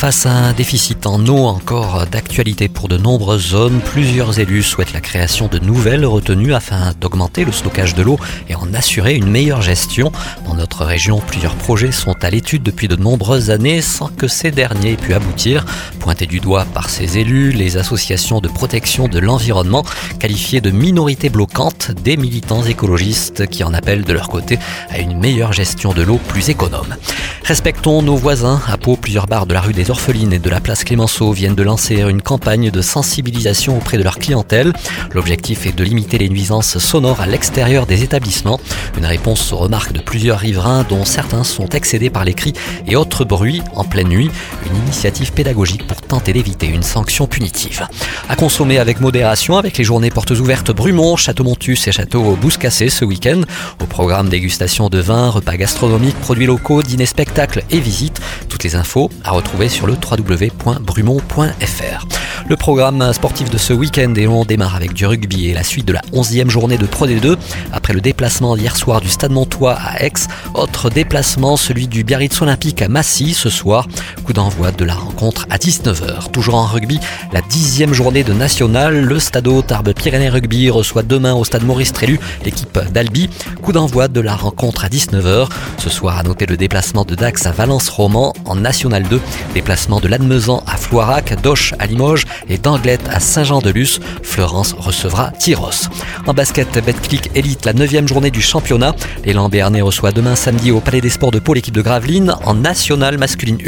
Face à un déficit en eau encore d'actualité pour de nombreuses zones, plusieurs élus souhaitent la création de nouvelles retenues afin d'augmenter le stockage de l'eau et en assurer une meilleure gestion. Dans notre région, plusieurs projets sont à l'étude depuis de nombreuses années sans que ces derniers aient pu aboutir. Pointés du doigt par ces élus, les associations de protection de l'environnement qualifiées de minorités bloquantes, des militants écologistes qui en appellent de leur côté à une meilleure gestion de l'eau plus économe. Respectons nos voisins. À Pau, plusieurs bars de la rue des Orphelines et de la place Clémenceau viennent de lancer une campagne de sensibilisation auprès de leur clientèle. L'objectif est de limiter les nuisances sonores à l'extérieur des établissements. Une réponse aux remarques de plusieurs riverains dont certains sont excédés par les cris et autres bruits en pleine nuit. Une initiative pédagogique pour tenter d'éviter une sanction punitive. À consommer avec modération avec les journées portes ouvertes Brumont, Château-Montus et Château Bouscassé ce week-end. Au programme dégustation de vins, repas gastronomiques, produits locaux, dîners spectacles et visites. Toutes les infos à retrouver sur le www.brumont.fr. Le programme sportif de ce week-end et on démarre avec du rugby et la suite de la 11e journée de Pro D2 après le déplacement d'hier soir du Stade Montois à Aix. Autre déplacement, celui du Biarritz Olympique à Massy ce soir. Coup d'envoi de la rencontre à 19h. Toujours en rugby, la 10e journée de National. Le Stade Tarbes Pyrénées Rugby reçoit demain au Stade Maurice Trélu l'équipe d'Albi. Coup d'envoi de la rencontre à 19h. Ce soir, à noter le déplacement de Dax à Valence-Roman en National 2. Déplacement de Lannemezan à Floirac, Doche à Limoges et d'Anglette à Saint-Jean-de-Luz. Florence recevra Tyros. En basket, Betclic Elite, la 9 journée du championnat. L'élan Béarnais reçoit demain samedi au Palais des Sports de Pau l'équipe de Gravelines. En National masculine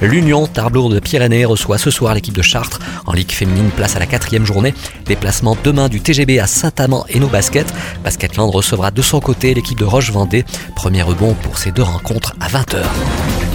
1, l'Union Tarblour de Pyrénées reçoit ce soir l'équipe de Chartres. En Ligue féminine, place à la quatrième journée. Déplacement demain du TGB à Saint-Amand et nos baskets. Basketland recevra de son côté l'équipe de Roche-Vendée. Premier rebond pour ces deux rencontres à 20h.